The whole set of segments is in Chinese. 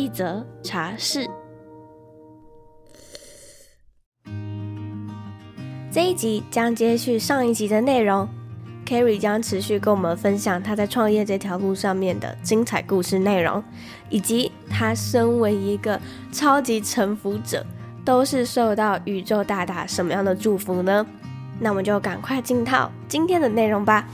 一则茶室。这一集将接续上一集的内容，Kerry 将持续跟我们分享她在创业这条路上面的精彩故事内容，以及她身为一个超级臣服者，都是受到宇宙大大什么样的祝福呢？那我们就赶快进到今天的内容吧。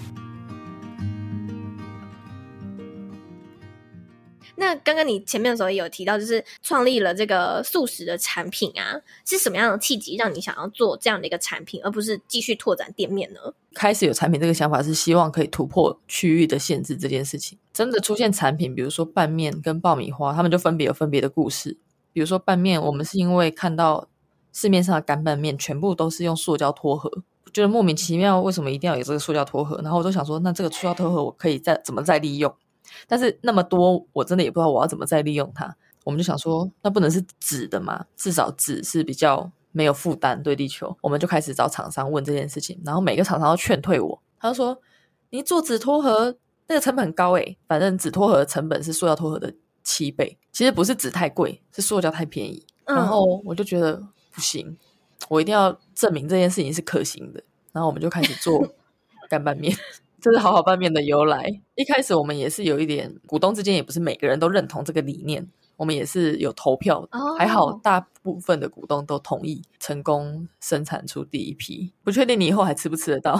那刚刚你前面的时候也有提到，就是创立了这个素食的产品啊，是什么样的契机让你想要做这样的一个产品，而不是继续拓展店面呢？开始有产品这个想法是希望可以突破区域的限制这件事情。真的出现产品，比如说拌面跟爆米花，他们就分别有分别的故事。比如说拌面，我们是因为看到市面上的干拌面全部都是用塑胶脱盒，觉得莫名其妙，为什么一定要有这个塑胶脱盒？然后我就想说，那这个塑胶脱盒我可以再怎么再利用？但是那么多，我真的也不知道我要怎么再利用它。我们就想说，那不能是纸的嘛？至少纸是比较没有负担对地球。我们就开始找厂商问这件事情，然后每个厂商都劝退我。他就说：“你做纸托盒那个成本很高诶，反正纸托盒的成本是塑料托盒的七倍。其实不是纸太贵，是塑胶太便宜。”然后我就觉得不行，我一定要证明这件事情是可行的。然后我们就开始做 干拌面。这是好好拌面的由来。一开始我们也是有一点，股东之间也不是每个人都认同这个理念。我们也是有投票，oh. 还好大部分的股东都同意，成功生产出第一批。不确定你以后还吃不吃得到？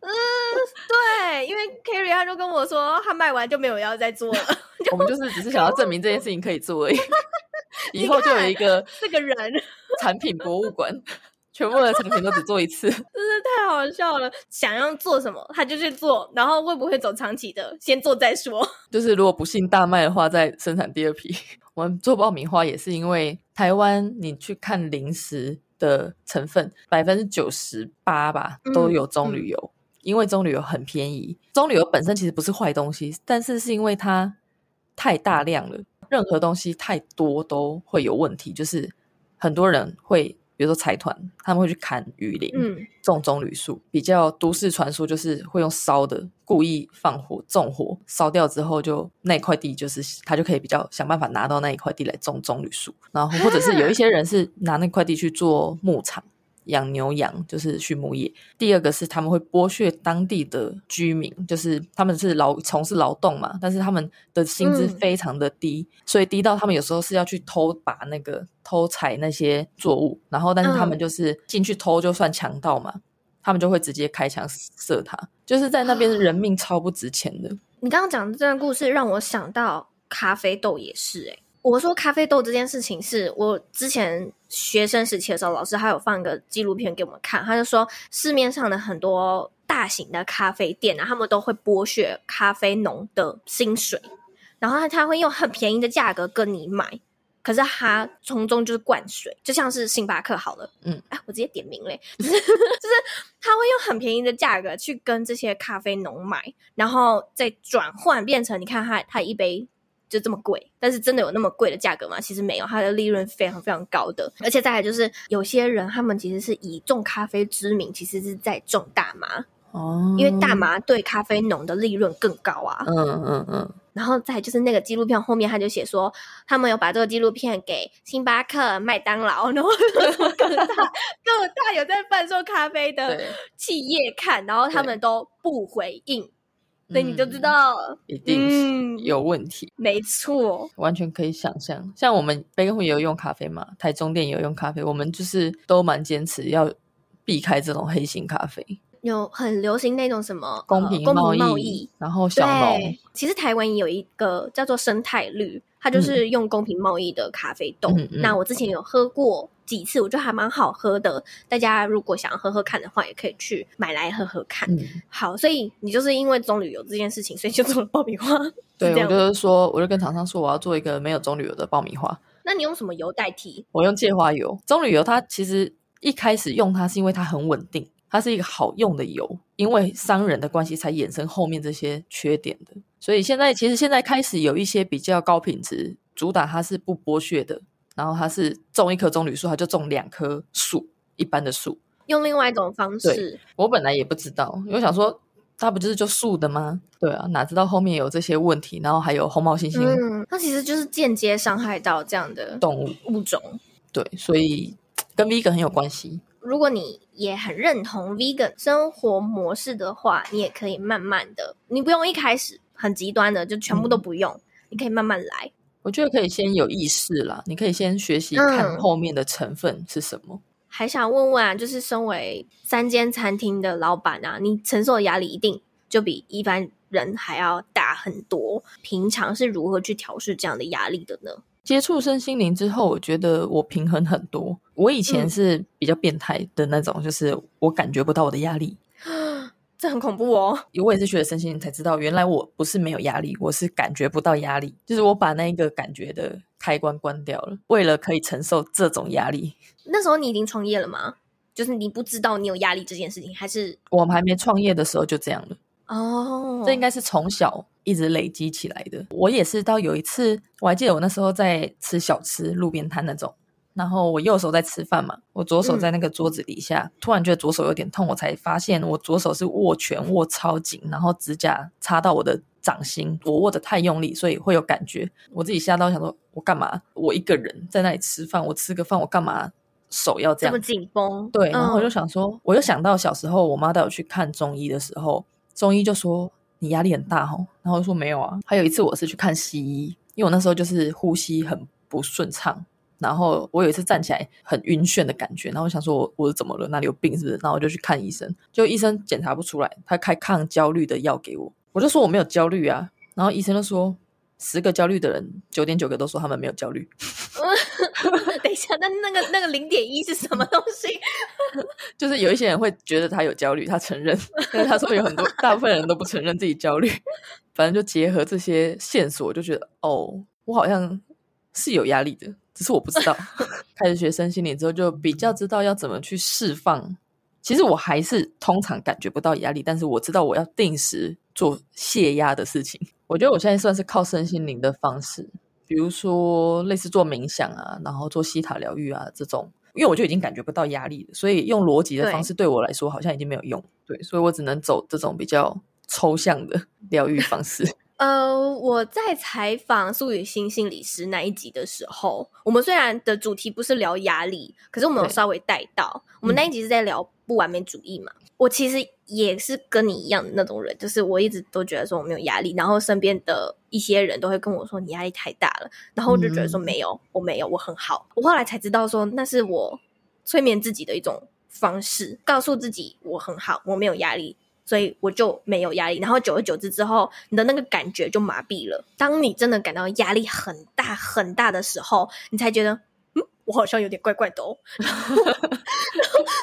嗯，对，因为 Kerry 他就跟我说，他卖完就没有要再做了。我们就是只是想要证明这件事情可以做而已。以后就有一个这个人产品博物馆。全部的产品都只做一次，真是太好笑了。想要做什么，他就去做，然后会不会走长期的，先做再说。就是如果不幸大卖的话，再生产第二批。我们做爆米花也是因为台湾，你去看零食的成分，百分之九十八吧都有棕榈油，嗯嗯，因为棕榈油很便宜。棕榈油本身其实不是坏东西，但是是因为它太大量了，任何东西太多都会有问题，就是很多人会。比如说财团，他们会去砍雨林，嗯、种棕榈树。比较都市传说就是会用烧的，故意放火纵火，烧掉之后就那块地就是他就可以比较想办法拿到那一块地来种棕榈树。然后或者是有一些人是拿那块地去做牧场。养牛羊就是畜牧业。第二个是他们会剥削当地的居民，就是他们是劳从事劳动嘛，但是他们的薪资非常的低，嗯、所以低到他们有时候是要去偷把那个偷采那些作物，然后但是他们就是进去偷就算强盗嘛，他们就会直接开枪射他，就是在那边人命超不值钱的。你刚刚讲的这段故事让我想到咖啡豆也是诶、欸。我说咖啡豆这件事情是我之前学生时期的时候，老师还有放一个纪录片给我们看，他就说市面上的很多大型的咖啡店啊，他们都会剥削咖啡农的薪水，然后他他会用很便宜的价格跟你买，可是他从中就是灌水，就像是星巴克好了，嗯，哎，我直接点名嘞，就是他会用很便宜的价格去跟这些咖啡农买，然后再转换变成你看他他一杯。就这么贵，但是真的有那么贵的价格吗？其实没有，它的利润非常非常高的。而且再来就是，有些人他们其实是以种咖啡之名，其实是在种大麻哦，因为大麻对咖啡农的利润更高啊。嗯嗯嗯。然后再就是那个纪录片后面，他就写说，他们有把这个纪录片给星巴克、麦当劳，然后 各大各大有在贩售咖啡的企业看，然后他们都不回应。所以你就知道、嗯，一定是有问题。嗯、没错，完全可以想象。像我们杯根也有用咖啡嘛，台中店也有用咖啡，我们就是都蛮坚持要避开这种黑心咖啡。有很流行那种什么公平贸易，呃、贸易然后小农。其实台湾也有一个叫做生态绿，它就是用公平贸易的咖啡豆。嗯、那我之前有喝过。几次，我觉得还蛮好喝的。大家如果想要喝喝看的话，也可以去买来喝喝看。嗯、好，所以你就是因为棕榈油这件事情，所以就做了爆米花。对，我就是说，我就跟厂商说，我要做一个没有棕榈油的爆米花。那你用什么油代替？我用芥花油。棕榈油它其实一开始用它是因为它很稳定，它是一个好用的油，因为商人的关系才衍生后面这些缺点的。所以现在其实现在开始有一些比较高品质，主打它是不剥削的，然后它是种一棵棕榈树，它就种两棵树，一般的树。用另外一种方式。我本来也不知道，因为我想说。它不就是就树的吗？对啊，哪知道后面有这些问题，然后还有红毛猩猩。嗯，它其实就是间接伤害到这样的动物物种。对，所以跟 vegan 很有关系。如果你也很认同 vegan 生活模式的话，你也可以慢慢的，你不用一开始很极端的就全部都不用，嗯、你可以慢慢来。我觉得可以先有意识啦，你可以先学习看后面的成分是什么。嗯还想问问啊，就是身为三间餐厅的老板啊，你承受的压力一定就比一般人还要大很多。平常是如何去调试这样的压力的呢？接触身心灵之后，我觉得我平衡很多。我以前是比较变态的那种，嗯、就是我感觉不到我的压力。这很恐怖哦！我也是学了身心灵才知道，原来我不是没有压力，我是感觉不到压力，就是我把那一个感觉的开关关掉了，为了可以承受这种压力。那时候你已经创业了吗？就是你不知道你有压力这件事情，还是我们还没创业的时候就这样了？哦，这应该是从小一直累积起来的。我也是到有一次，我还记得我那时候在吃小吃，路边摊那种。然后我右手在吃饭嘛，我左手在那个桌子底下，嗯、突然觉得左手有点痛，我才发现我左手是握拳握超紧，然后指甲插到我的掌心，我握的太用力，所以会有感觉。我自己吓到想说，我干嘛？我一个人在那里吃饭，我吃个饭，我干嘛手要这样？这么紧绷？对，然后我就想说，嗯、我又想到小时候我妈带我去看中医的时候，中医就说你压力很大哦，然后我说没有啊。还有一次我是去看西医，因为我那时候就是呼吸很不顺畅。然后我有一次站起来很晕眩的感觉，然后我想说我我是怎么了？哪里有病是不是？然后我就去看医生，就医生检查不出来，他开抗焦虑的药给我，我就说我没有焦虑啊，然后医生就说十个焦虑的人九点九个都说他们没有焦虑。等一下，那那个那个零点一是什么东西？就是有一些人会觉得他有焦虑，他承认，但是他说有很多大部分人都不承认自己焦虑。反正就结合这些线索，我就觉得哦，我好像是有压力的。只是我不知道，开始学身心灵之后，就比较知道要怎么去释放。其实我还是通常感觉不到压力，但是我知道我要定时做泄压的事情。我觉得我现在算是靠身心灵的方式，比如说类似做冥想啊，然后做西塔疗愈啊这种，因为我就已经感觉不到压力了，所以用逻辑的方式对我来说好像已经没有用。对，所以我只能走这种比较抽象的疗愈方式。呃，我在采访苏雨欣心理师那一集的时候，我们虽然的主题不是聊压力，可是我们有稍微带到。我们那一集是在聊不完美主义嘛。嗯、我其实也是跟你一样的那种人，就是我一直都觉得说我没有压力，然后身边的一些人都会跟我说你压力太大了，然后我就觉得说没有，嗯、我没有，我很好。我后来才知道说那是我催眠自己的一种方式，告诉自己我很好，我没有压力。所以我就没有压力，然后久而久之之后，你的那个感觉就麻痹了。当你真的感到压力很大很大的时候，你才觉得，嗯，我好像有点怪怪的哦。然后，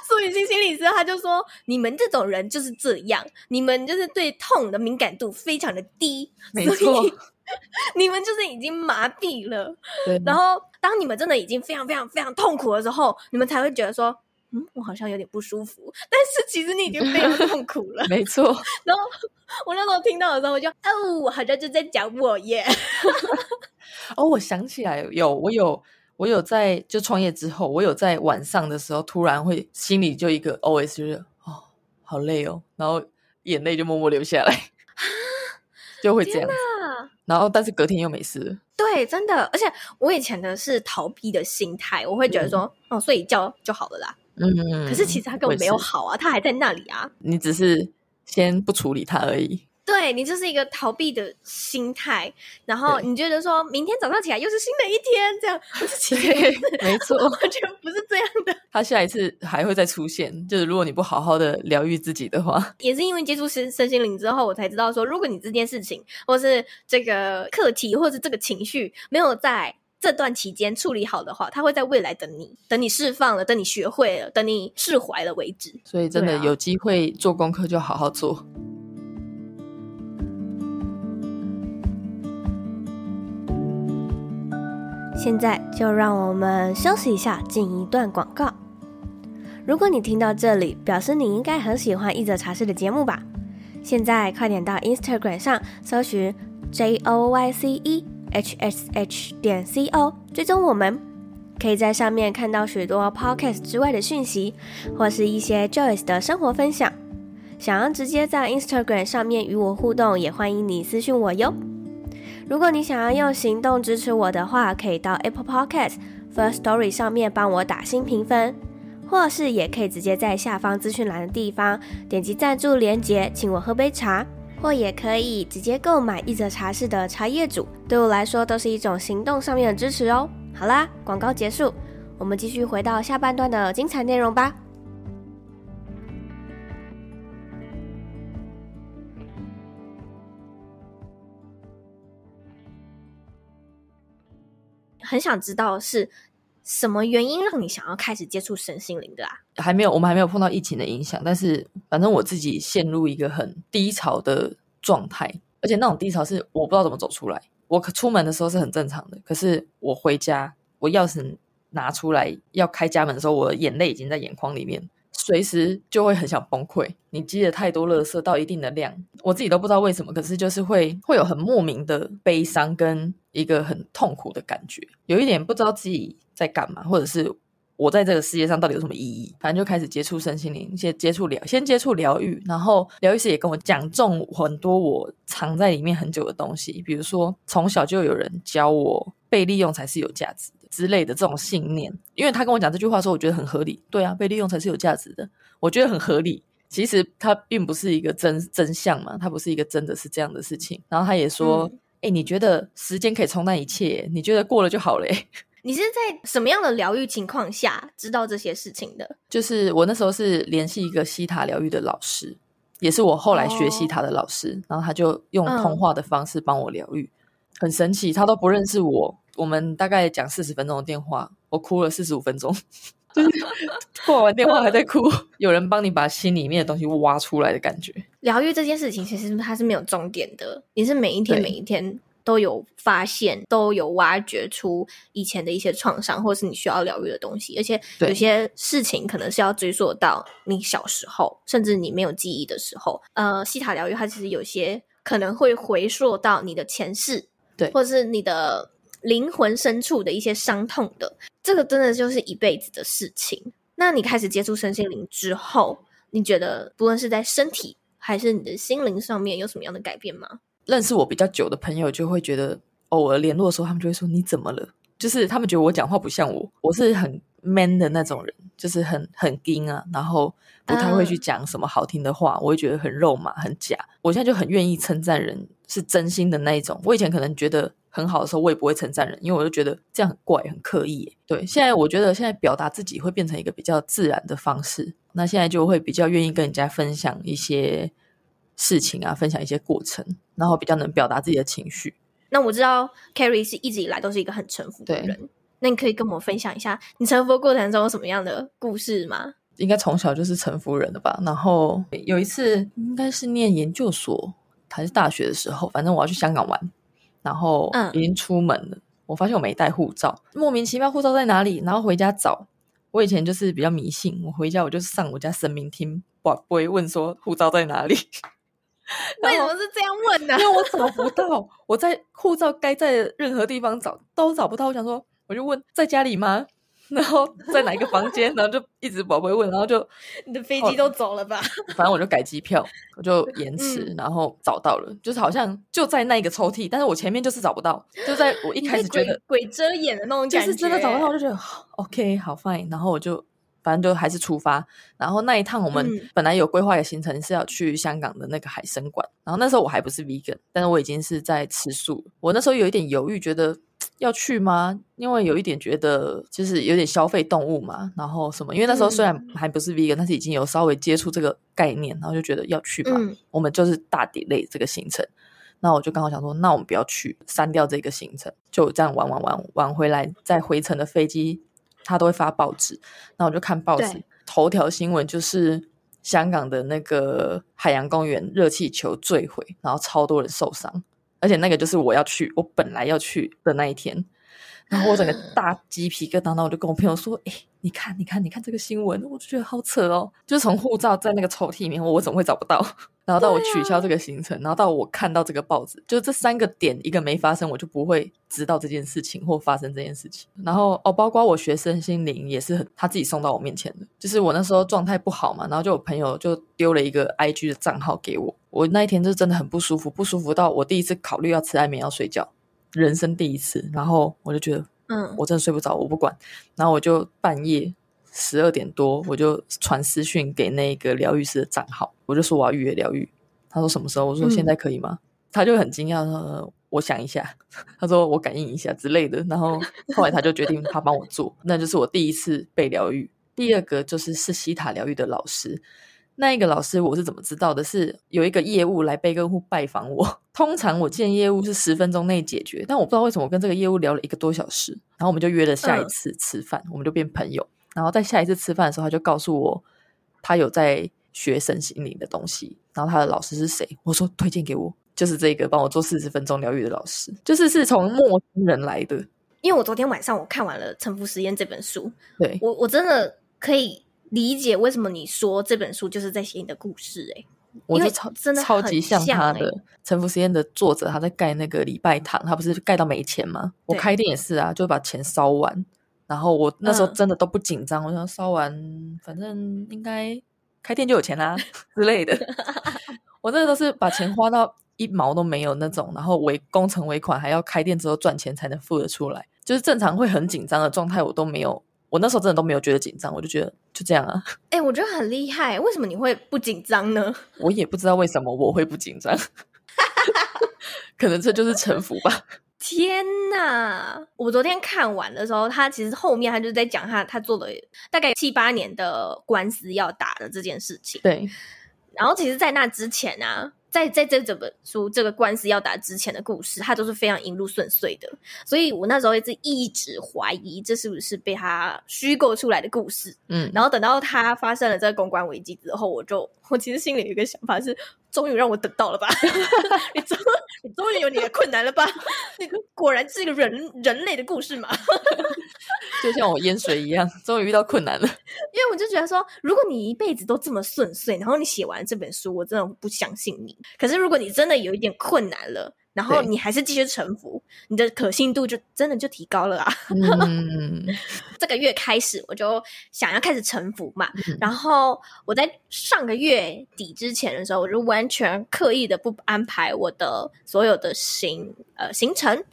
苏雨欣心理师他就说：“你们这种人就是这样，你们就是对痛的敏感度非常的低，没错，你们就是已经麻痹了。对然后，当你们真的已经非常非常非常痛苦的时候，你们才会觉得说。”嗯，我好像有点不舒服，但是其实你已经非常 痛苦了。没错。然后我那时候听到的时候，我就哦，我好像就在讲我耶。哦，我想起来有，我有，我有在就创业之后，我有在晚上的时候，突然会心里就一个 OS，就是哦，好累哦，然后眼泪就默默流下来，就会这样。然后，但是隔天又没事。对，真的，而且我以前的是逃避的心态，我会觉得说，嗯、哦，睡一觉就好了啦。嗯，可是其实他根本没有好啊，他还在那里啊。你只是先不处理他而已。对，你就是一个逃避的心态，然后你觉得说明天早上起来又是新的一天，这样不是？其实没错，完全不是这样的。他下一次还会再出现，就是如果你不好好的疗愈自己的话，也是因为接触身身心灵之后，我才知道说，如果你这件事情，或是这个课题，或是这个情绪没有在这段期间处理好的话，他会在未来等你，等你释放了，等你学会了，等你释怀了为止。所以真的有机会做功课就好好做。现在就让我们休息一下，进一段广告。如果你听到这里，表示你应该很喜欢一则茶室的节目吧？现在快点到 Instagram 上搜寻 J O Y C E H S H 点 C O，追踪我们，可以在上面看到许多 Podcast 之外的讯息，或是一些 Joyce 的生活分享。想要直接在 Instagram 上面与我互动，也欢迎你私讯我哟。如果你想要用行动支持我的话，可以到 Apple Podcast First Story 上面帮我打新评分，或是也可以直接在下方资讯栏的地方点击赞助连结，请我喝杯茶。或也可以直接购买一则茶室的茶叶组，对我来说都是一种行动上面的支持哦。好啦，广告结束，我们继续回到下半段的精彩内容吧。很想知道是什么原因让你想要开始接触身心灵的啊？还没有，我们还没有碰到疫情的影响，但是反正我自己陷入一个很低潮的状态，而且那种低潮是我不知道怎么走出来。我出门的时候是很正常的，可是我回家，我钥匙拿出来要开家门的时候，我的眼泪已经在眼眶里面，随时就会很想崩溃。你积了太多垃圾到一定的量，我自己都不知道为什么，可是就是会会有很莫名的悲伤跟一个很痛苦的感觉，有一点不知道自己在干嘛，或者是。我在这个世界上到底有什么意义？反正就开始接触身心灵，先接触疗，先接触疗愈，然后疗愈师也跟我讲中很多我藏在里面很久的东西，比如说从小就有人教我被利用才是有价值的之类的这种信念。因为他跟我讲这句话的时候，我觉得很合理。对啊，被利用才是有价值的，我觉得很合理。其实它并不是一个真真相嘛，它不是一个真的是这样的事情。然后他也说：“哎、嗯，你觉得时间可以冲淡一切？你觉得过了就好了？”你是在什么样的疗愈情况下知道这些事情的？就是我那时候是联系一个西塔疗愈的老师，也是我后来学西塔的老师，哦、然后他就用通话的方式帮我疗愈，嗯、很神奇。他都不认识我，我们大概讲四十分钟的电话，我哭了四十五分钟，就是挂完电话还在哭。有人帮你把心里面的东西挖出来的感觉。疗愈这件事情其实它是没有终点的，你是每一天每一天。都有发现，都有挖掘出以前的一些创伤，或是你需要疗愈的东西。而且有些事情可能是要追溯到你小时候，甚至你没有记忆的时候。呃，西塔疗愈它其实有些可能会回溯到你的前世，对，或者是你的灵魂深处的一些伤痛的。这个真的就是一辈子的事情。那你开始接触身心灵之后，你觉得不论是在身体还是你的心灵上面有什么样的改变吗？认识我比较久的朋友就会觉得，偶尔联络的时候，他们就会说：“你怎么了？”就是他们觉得我讲话不像我，我是很 man 的那种人，就是很很硬啊，然后不太会去讲什么好听的话，嗯、我会觉得很肉麻、很假。我现在就很愿意称赞人，是真心的那一种。我以前可能觉得很好的时候，我也不会称赞人，因为我就觉得这样很怪、很刻意。对，现在我觉得现在表达自己会变成一个比较自然的方式，那现在就会比较愿意跟人家分享一些。事情啊，分享一些过程，然后比较能表达自己的情绪。那我知道 Carrie 是一直以来都是一个很臣服的人，那你可以跟我分享一下你臣服的过程中有什么样的故事吗？应该从小就是臣服人的吧。然后有一次应该是念研究所还是大学的时候，反正我要去香港玩，然后已经出门了，嗯、我发现我没带护照，莫名其妙护照在哪里？然后回家找。我以前就是比较迷信，我回家我就上我家神明厅，不不会问说护照在哪里。为什么是这样问呢？因为我找不到，我在护照该在的任何地方找都找不到。我想说，我就问在家里吗？然后在哪一个房间？然后就一直宝贝问，然后就 你的飞机都走了吧？反正我就改机票，我就延迟，然后找到了，就是好像就在那一个抽屉，但是我前面就是找不到，就在我一开始觉得鬼，鬼遮眼的那种感觉，就是真的找不到，我就觉得 OK 好 fine，然后我就。反正就还是出发，然后那一趟我们本来有规划的行程是要去香港的那个海参馆，然后那时候我还不是 vegan，但是我已经是在吃素。我那时候有一点犹豫，觉得要去吗？因为有一点觉得就是有点消费动物嘛，然后什么？因为那时候虽然还不是 vegan，但是已经有稍微接触这个概念，然后就觉得要去吧。我们就是大 delay 这个行程。那我就刚好想说，那我们不要去，删掉这个行程，就这样玩玩玩玩回来，在回程的飞机，他都会发报纸，那我就看报纸，头条新闻就是香港的那个海洋公园热气球坠毁，然后超多人受伤，而且那个就是我要去，我本来要去的那一天。然后我整个大鸡皮疙瘩，然后我就跟我朋友说：“哎，你看，你看，你看这个新闻，我就觉得好扯哦。就是从护照在那个抽屉里面，我怎么会找不到？然后到我取消这个行程，啊、然后到我看到这个报纸，就这三个点一个没发生，我就不会知道这件事情或发生这件事情。然后哦，包括我学生心灵也是很他自己送到我面前的，就是我那时候状态不好嘛，然后就有朋友就丢了一个 IG 的账号给我，我那一天就真的很不舒服，不舒服到我第一次考虑要吃安眠药睡觉。”人生第一次，然后我就觉得，嗯，我真的睡不着，我不管，然后我就半夜十二点多，我就传私讯给那个疗愈师的账号，我就说我要预约疗愈，他说什么时候？我说现在可以吗？嗯、他就很惊讶说，我想一下，他说我感应一下之类的，然后后来他就决定他帮我做，那就是我第一次被疗愈，第二个就是是西塔疗愈的老师。那一个老师我是怎么知道的？是有一个业务来贝根户拜访我。通常我见业务是十分钟内解决，但我不知道为什么我跟这个业务聊了一个多小时，然后我们就约了下一次吃饭，嗯、我们就变朋友。然后在下一次吃饭的时候，他就告诉我他有在学身心灵的东西，然后他的老师是谁？我说推荐给我，就是这个帮我做四十分钟疗愈的老师，就是是从陌生人来的。因为我昨天晚上我看完了《沉浮实验》这本书，对，我我真的可以。理解为什么你说这本书就是在写你的故事？欸？哎，我就超真的超级像他的《沉浮实验》的作者，他在盖那个礼拜堂，他不是盖到没钱吗？我开店也是啊，就把钱烧完。然后我那时候真的都不紧张，嗯、我想烧完，反正应该开店就有钱啦 之类的。我那个都是把钱花到一毛都没有那种，然后为工程尾款还要开店之后赚钱才能付得出来，就是正常会很紧张的状态，我都没有。我那时候真的都没有觉得紧张，我就觉得就这样啊。哎、欸，我觉得很厉害，为什么你会不紧张呢？我也不知道为什么我会不紧张，可能这就是臣服吧。天哪！我昨天看完的时候，他其实后面他就在讲他他做了大概七八年的官司要打的这件事情。对，然后其实，在那之前啊。在在这整本书这个官司要打之前的故事，他都是非常一路顺遂的，所以我那时候一直一直怀疑这是不是被他虚构出来的故事。嗯，然后等到他发生了这个公关危机之后，我就我其实心里有一个想法是，终于让我等到了吧？你终你终于有你的困难了吧？你 果然是一个人人类的故事嘛？就像我淹水一样，终于遇到困难了。因为我就觉得说，如果你一辈子都这么顺遂，然后你写完这本书，我真的不相信你。可是如果你真的有一点困难了，然后你还是继续臣服，你的可信度就真的就提高了啊！嗯，这个月开始我就想要开始臣服嘛，嗯、然后我在上个月底之前的时候，我就完全刻意的不安排我的所有的行呃行程，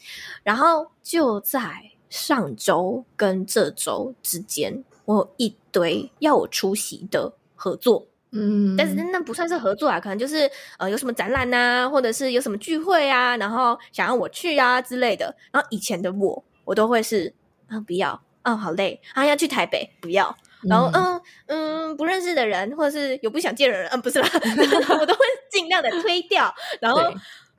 然后就在上周跟这周之间，我有一堆要我出席的合作。嗯，但是那不算是合作啊，可能就是呃有什么展览啊，或者是有什么聚会啊，然后想要我去啊之类的。然后以前的我，我都会是啊不要，啊好累，啊要去台北不要，然后嗯嗯不认识的人，或者是有不想见的人，嗯不是啦，我都会尽量的推掉。然后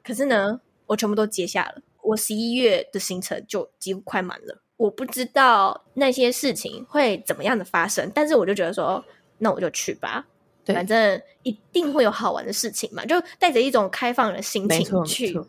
可是呢，我全部都接下了，我十一月的行程就几乎快满了。我不知道那些事情会怎么样的发生，但是我就觉得说，那我就去吧。对反正一定会有好玩的事情嘛，就带着一种开放的心情去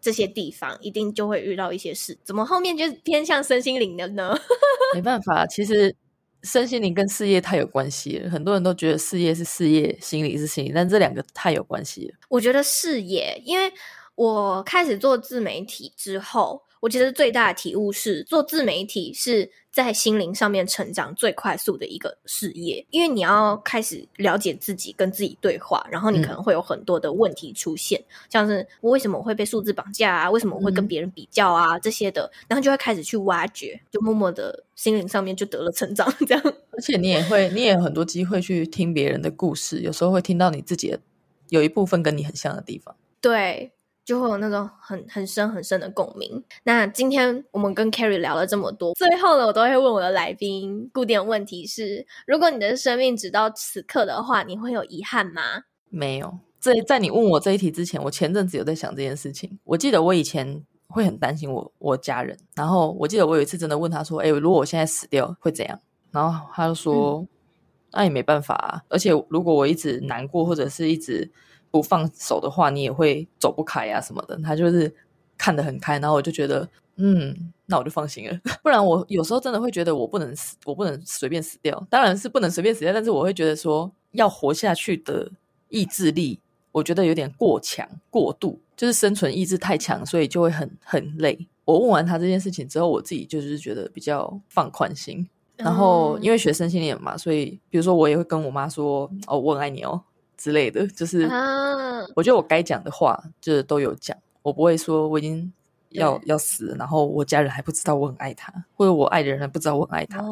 这些地方，一定就会遇到一些事。怎么后面就是偏向身心灵的呢？没办法，其实身心灵跟事业太有关系了。很多人都觉得事业是事业，心理是心理，但这两个太有关系了。我觉得事业，因为我开始做自媒体之后，我其实最大的体悟是，做自媒体是在心灵上面成长最快速的一个事业，因为你要开始了解自己，跟自己对话，然后你可能会有很多的问题出现，嗯、像是我为什么我会被数字绑架啊？为什么我会跟别人比较啊？嗯、这些的，然后就会开始去挖掘，就默默的心灵上面就得了成长，这样。而且你也会，你也有很多机会去听别人的故事，有时候会听到你自己的有一部分跟你很像的地方。对。就会有那种很很深很深的共鸣。那今天我们跟 Carrie 聊了这么多，最后呢，我都会问我的来宾固定问题是：如果你的生命只到此刻的话，你会有遗憾吗？没有，这在你问我这一题之前，我前阵子有在想这件事情。我记得我以前会很担心我我家人，然后我记得我有一次真的问他说：“哎，如果我现在死掉会怎样？”然后他就说：“嗯、那也没办法啊，而且如果我一直难过或者是一直不放手的话，你也会走不开啊什么的。”他就是看得很开，然后我就觉得，嗯，那我就放心了。不然我有时候真的会觉得我不能死，我不能随便死掉。当然是不能随便死掉，但是我会觉得说要活下去的意志力。我觉得有点过强、过度，就是生存意志太强，所以就会很很累。我问完他这件事情之后，我自己就是觉得比较放宽心。然后因为学身心灵嘛，所以比如说我也会跟我妈说：“哦，我很爱你哦”之类的。就是我觉得我该讲的话，就是都有讲。我不会说我已经要要死，然后我家人还不知道我很爱他，或者我爱的人还不知道我很爱他。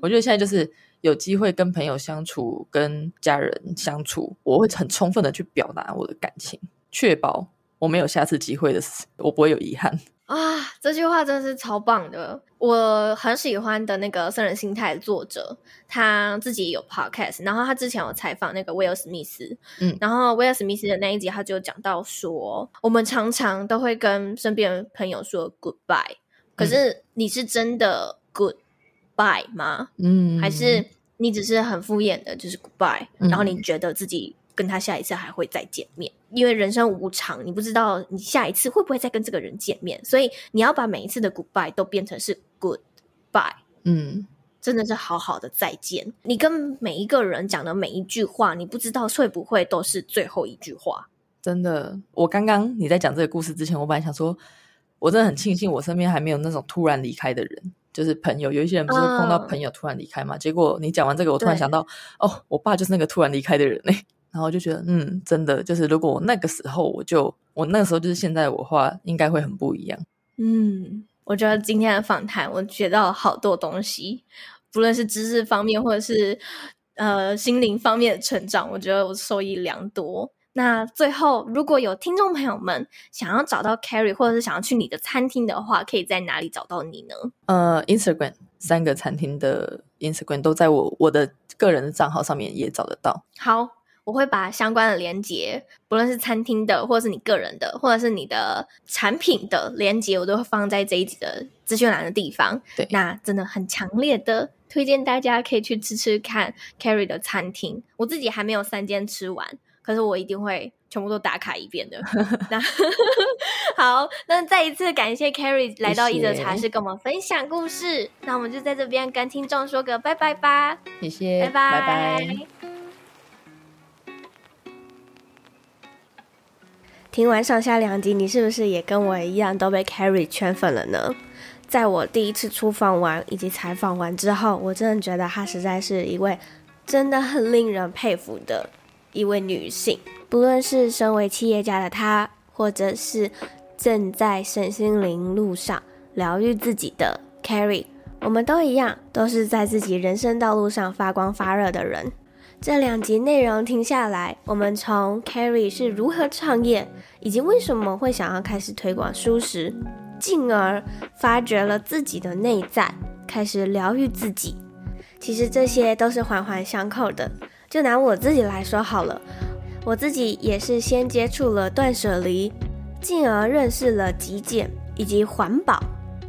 我觉得现在就是。有机会跟朋友相处，跟家人相处，我会很充分的去表达我的感情，确保我没有下次机会的事，我不会有遗憾啊！这句话真的是超棒的，我很喜欢的那个《圣人心态》的作者，他自己有 podcast，然后他之前有采访那个威尔史密斯，嗯，然后威尔史密斯的那一集他就讲到说，我们常常都会跟身边的朋友说 goodbye，可是你是真的 good？bye 吗？嗯，还是你只是很敷衍的，就是 goodbye，嗯，然后你觉得自己跟他下一次还会再见面，因为人生无常，你不知道你下一次会不会再跟这个人见面，所以你要把每一次的 goodbye 都变成是 goodbye，嗯，真的是好好的再见。你跟每一个人讲的每一句话，你不知道会不会都是最后一句话。真的，我刚刚你在讲这个故事之前，我本来想说，我真的很庆幸我身边还没有那种突然离开的人。就是朋友，有一些人不是碰到朋友突然离开嘛？Uh, 结果你讲完这个，我突然想到，哦，我爸就是那个突然离开的人嘞。然后就觉得，嗯，真的，就是如果我那个时候，我就我那个时候就是现在我话，应该会很不一样。嗯，我觉得今天的访谈，我学到好多东西，不论是知识方面，或者是呃心灵方面的成长，我觉得我受益良多。那最后，如果有听众朋友们想要找到 Carrie，或者是想要去你的餐厅的话，可以在哪里找到你呢？呃，Instagram 三个餐厅的 Instagram 都在我我的个人的账号上面也找得到。好，我会把相关的连接，不论是餐厅的，或者是你个人的，或者是你的产品的连接，我都会放在这一集的资讯栏的地方。对，那真的很强烈的推荐大家可以去吃吃看 Carrie 的餐厅。我自己还没有三间吃完。可是我一定会全部都打卡一遍的。那 好，那再一次感谢 Carrie 来到一则茶室跟我们分享故事。那我们就在这边跟听众说个拜拜吧。谢谢，拜拜拜拜。听完上下两集，你是不是也跟我一样都被 Carrie 圈粉了呢？在我第一次出访完以及采访完之后，我真的觉得她实在是一位真的很令人佩服的。一位女性，不论是身为企业家的她，或者是正在身心灵路上疗愈自己的 Carrie，我们都一样，都是在自己人生道路上发光发热的人。这两集内容听下来，我们从 Carrie 是如何创业，以及为什么会想要开始推广蔬食，进而发掘了自己的内在，开始疗愈自己。其实这些都是环环相扣的。就拿我自己来说好了，我自己也是先接触了断舍离，进而认识了极简以及环保，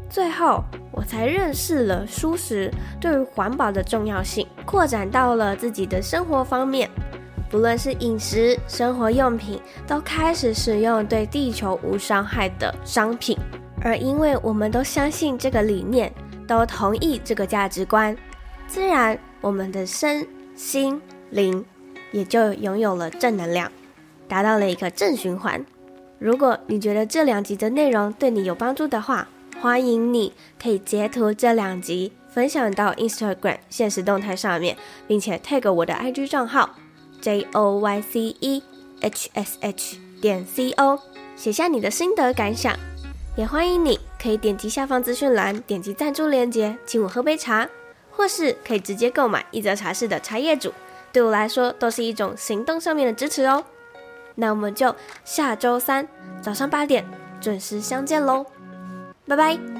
最后我才认识了蔬食对于环保的重要性，扩展到了自己的生活方面，不论是饮食、生活用品，都开始使用对地球无伤害的商品，而因为我们都相信这个理念，都同意这个价值观，自然我们的身心。灵，也就拥有了正能量，达到了一个正循环。如果你觉得这两集的内容对你有帮助的话，欢迎你可以截图这两集分享到 Instagram 现实动态上面，并且 tag 我的 IG 账号 J O Y C E H S H 点 C O，写下你的心得感想。也欢迎你可以点击下方资讯栏，点击赞助链接，请我喝杯茶，或是可以直接购买一则茶室的茶叶组。对我来说，都是一种行动上面的支持哦。那我们就下周三早上八点准时相见喽，拜拜。